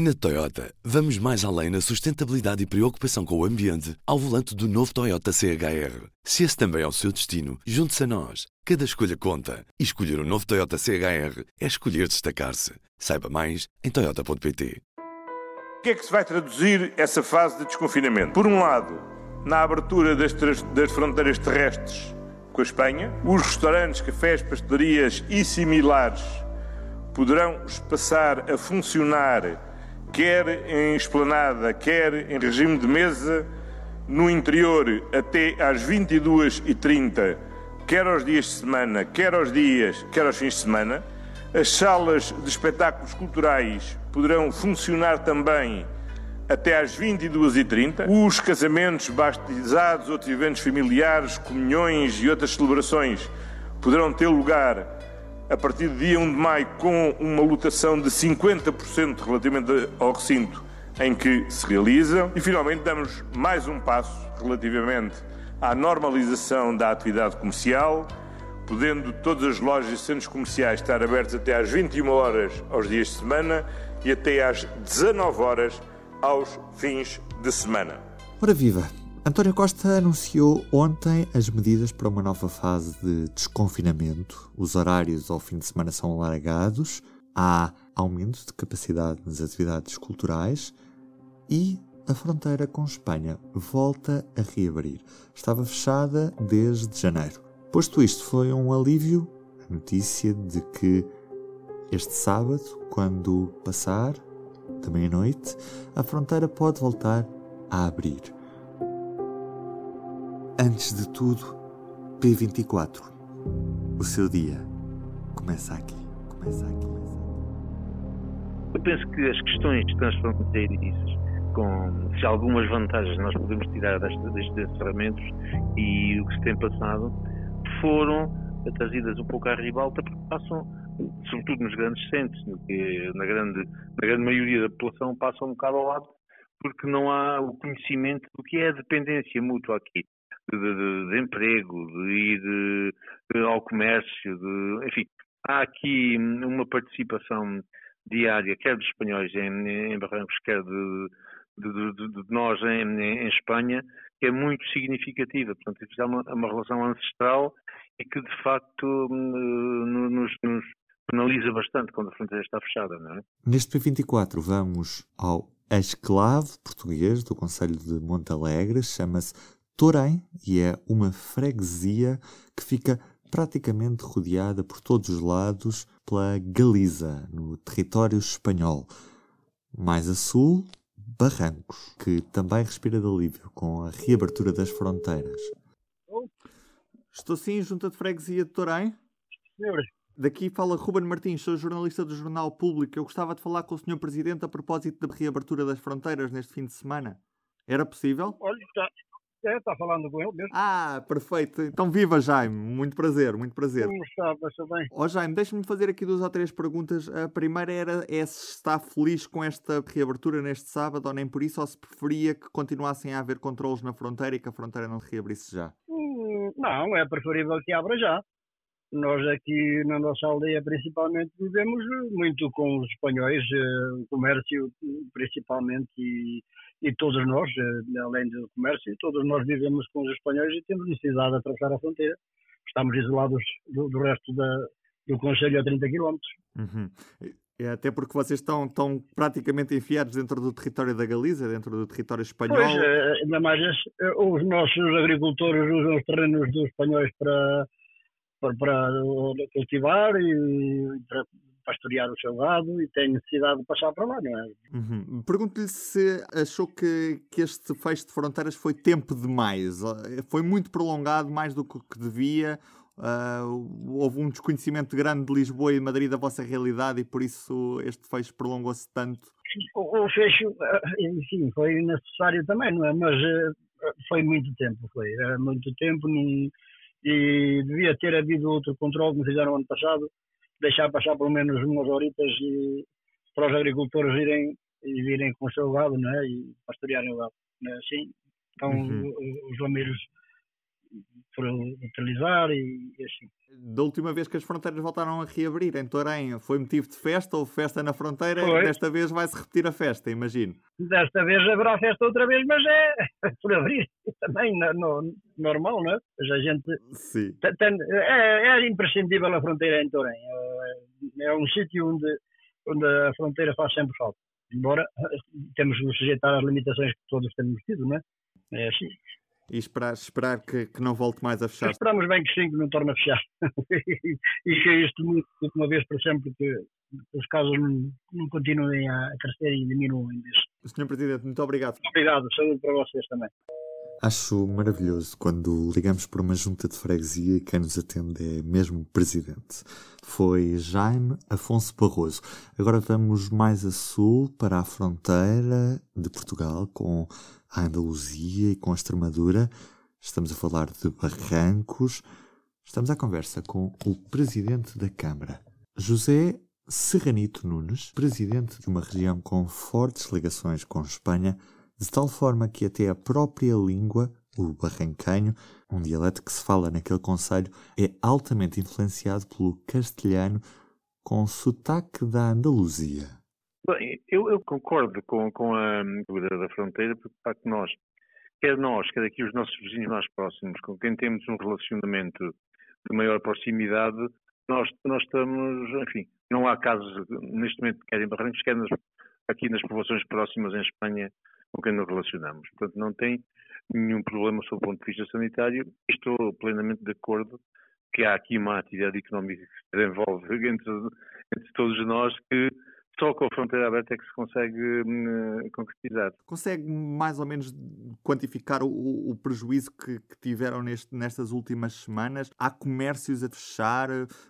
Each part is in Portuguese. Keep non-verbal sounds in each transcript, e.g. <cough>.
Na Toyota, vamos mais além na sustentabilidade e preocupação com o ambiente ao volante do novo Toyota CHR. Se esse também é o seu destino, junte-se a nós. Cada escolha conta. E escolher o um novo Toyota CHR é escolher destacar-se. Saiba mais em Toyota.pt. O que é que se vai traduzir essa fase de desconfinamento? Por um lado, na abertura das, das fronteiras terrestres com a Espanha, os restaurantes, cafés, pastelarias e similares poderão passar a funcionar quer em esplanada, quer em regime de mesa, no interior até às 22h30, quer aos dias de semana, quer aos dias, quer aos fins de semana. As salas de espetáculos culturais poderão funcionar também até às 22h30. Os casamentos, batizados, outros eventos familiares, comunhões e outras celebrações poderão ter lugar a partir do dia 1 de maio, com uma lotação de 50% relativamente ao recinto em que se realiza. E, finalmente, damos mais um passo relativamente à normalização da atividade comercial, podendo todas as lojas e centros comerciais estar abertos até às 21 horas aos dias de semana e até às 19 horas aos fins de semana. Ora viva! António Costa anunciou ontem as medidas para uma nova fase de desconfinamento. Os horários ao fim de semana são alargados, há aumento de capacidade nas atividades culturais e a fronteira com Espanha volta a reabrir. Estava fechada desde janeiro. Posto isto, foi um alívio a notícia de que este sábado, quando passar, também à noite, a fronteira pode voltar a abrir. Antes de tudo, P24. O seu dia começa aqui. Começa aqui. Eu penso que as questões transfronteiriças, com se algumas vantagens nós podemos tirar destes, encerramentos e o que se tem passado, foram trazidas um pouco à ribalta porque passam, sobretudo nos grandes centros, na grande, na grande maioria da população passam um bocado ao lado porque não há o conhecimento do que é a dependência mútua aqui de, de, de emprego, de ir de, ao comércio, enfim, há aqui uma participação diária, quer dos espanhóis em, em Barrancos, quer de, nós em, em, Espanha, que é muito significativa. Portanto, é uma, uma relação ancestral e que, de facto, hum, nos, nos penaliza bastante quando a fronteira está fechada, não é? Neste P24 vamos ao esclave português do Conselho de Montalegre, chama-se Torém e é uma freguesia que fica praticamente rodeada por todos os lados pela Galiza, no território espanhol. Mais a sul, Barrancos, que também respira de alívio com a reabertura das fronteiras. Estou sim, junta de freguesia de Torém? Senhor. Daqui fala Ruben Martins, sou jornalista do Jornal Público. Eu gostava de falar com o Sr. Presidente a propósito da reabertura das fronteiras neste fim de semana. Era possível? Olha, está, é, está falando com ele mesmo. Ah, perfeito. Então viva, Jaime. Muito prazer, muito prazer. Como está? Está bem? Ó oh, Jaime, deixa-me fazer aqui duas ou três perguntas. A primeira era é se está feliz com esta reabertura neste sábado ou nem por isso, ou se preferia que continuassem a haver controles na fronteira e que a fronteira não se reabrisse já? Hum, não, é preferível que abra já. Nós aqui na nossa aldeia principalmente vivemos muito com os espanhóis, eh, o comércio principalmente e e todos nós, eh, além do comércio, todos nós vivemos com os espanhóis e temos necessidade de atravessar a fronteira. Estamos isolados do, do resto da, do Conselho a 30 km. Uhum. É até porque vocês estão, estão praticamente enfiados dentro do território da Galiza, dentro do território espanhol. Pois, eh, ainda mais eh, os nossos agricultores usam os terrenos dos espanhóis para, para, para cultivar e para pastorear o seu gado e tem necessidade de passar para lá, não é? Uhum. Pergunto-lhe se achou que, que este fecho de fronteiras foi tempo demais, foi muito prolongado, mais do que devia, uh, houve um desconhecimento grande de Lisboa e de Madrid da vossa realidade e por isso este fecho prolongou-se tanto? O, o fecho, enfim, foi necessário também, não é? Mas foi muito tempo, foi, muito tempo num, e devia ter havido outro controle que fizeram ano passado, deixar passar pelo menos umas horitas e, para os agricultores irem e virem com o seu gado, não é? E pastorearem o gado, não é assim? Então uhum. os lameiros foram utilizar e, e, assim. Da última vez que as fronteiras voltaram a reabrir em Torém, foi motivo de festa ou festa na fronteira? Foi. Desta vez vai-se repetir a festa, imagino. Desta vez haverá festa outra vez, mas é <laughs> por abrir também no, normal, não é? Mas a gente Sim. É, é, imprescindível a fronteira em Torém. É, é um sítio onde, onde a fronteira faz sempre falta. Embora temos de sujeitar às limitações que todos temos tido, não é? É assim e esperar, esperar que, que não volte mais a fechar. Esperamos bem que sim, que não torne a fechar. <laughs> e que isto, de uma vez para sempre, que os casos não, não continuem a crescer e diminuem. Senhor Presidente, muito obrigado. Obrigado, saúde para vocês também. Acho maravilhoso quando ligamos para uma junta de freguesia e quem nos atende é mesmo o presidente. Foi Jaime Afonso Barroso. Agora vamos mais a sul, para a fronteira de Portugal, com a Andaluzia e com a Extremadura. Estamos a falar de Barrancos. Estamos à conversa com o presidente da Câmara, José Serranito Nunes, presidente de uma região com fortes ligações com Espanha de tal forma que até a própria língua, o barranquenho, um dialeto que se fala naquele conselho, é altamente influenciado pelo castelhano com sotaque da Andaluzia. Bem, eu, eu concordo com, com a dúvida da fronteira, porque de facto nós, quer nós, quer aqui os nossos vizinhos mais próximos, com quem temos um relacionamento de maior proximidade, nós, nós estamos, enfim, não há casos neste momento, quer em Barrancos, quer nas, aqui nas populações próximas em Espanha, com quem nos relacionamos. Portanto, não tem nenhum problema sob o ponto de vista sanitário. Estou plenamente de acordo que há aqui uma atividade económica que se desenvolve <laughs> entre, entre todos nós que só com a fronteira aberta é que se consegue uh, concretizar. Consegue mais ou menos quantificar o, o prejuízo que, que tiveram neste, nestas últimas semanas? Há comércios a fechar?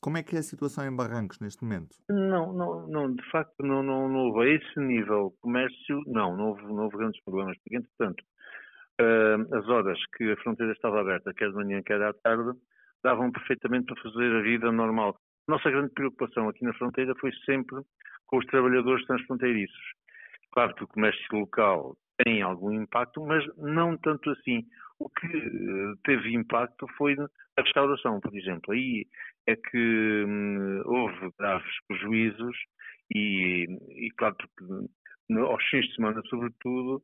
Como é que é a situação em Barrancos neste momento? Não, não, não de facto não, não, não houve a esse nível comércio, não, não houve, não houve grandes problemas, porque entretanto uh, as horas que a fronteira estava aberta, quer de manhã, quer à tarde, davam perfeitamente para fazer a vida normal. Nossa grande preocupação aqui na fronteira foi sempre com os trabalhadores transfronteiriços. Claro que o comércio local tem algum impacto, mas não tanto assim. O que eh, teve impacto foi a restauração, por exemplo. Aí é que hum, houve graves prejuízos e, e claro, porque aos fins de semana, sobretudo,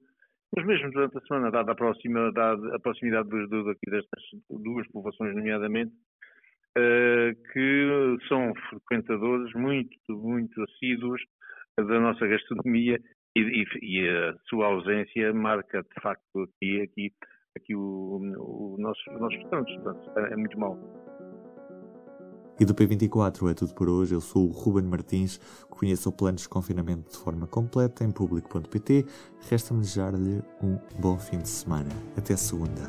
mas mesmo durante a semana, dada a, proximidade, a proximidade dos, dos, aqui destas duas povoações, nomeadamente, que são frequentadores muito, muito assíduos da nossa gastronomia e, e, e, a sua ausência marca de facto aqui, aqui, aqui o, o nosso, os nossos restaurantes. Portanto, é, é muito mal. E do P24 é tudo por hoje. Eu sou o Ruben Martins. Conheça o plano de confinamento de forma completa em público.pt. Resta-me desejar-lhe um bom fim de semana. Até segunda.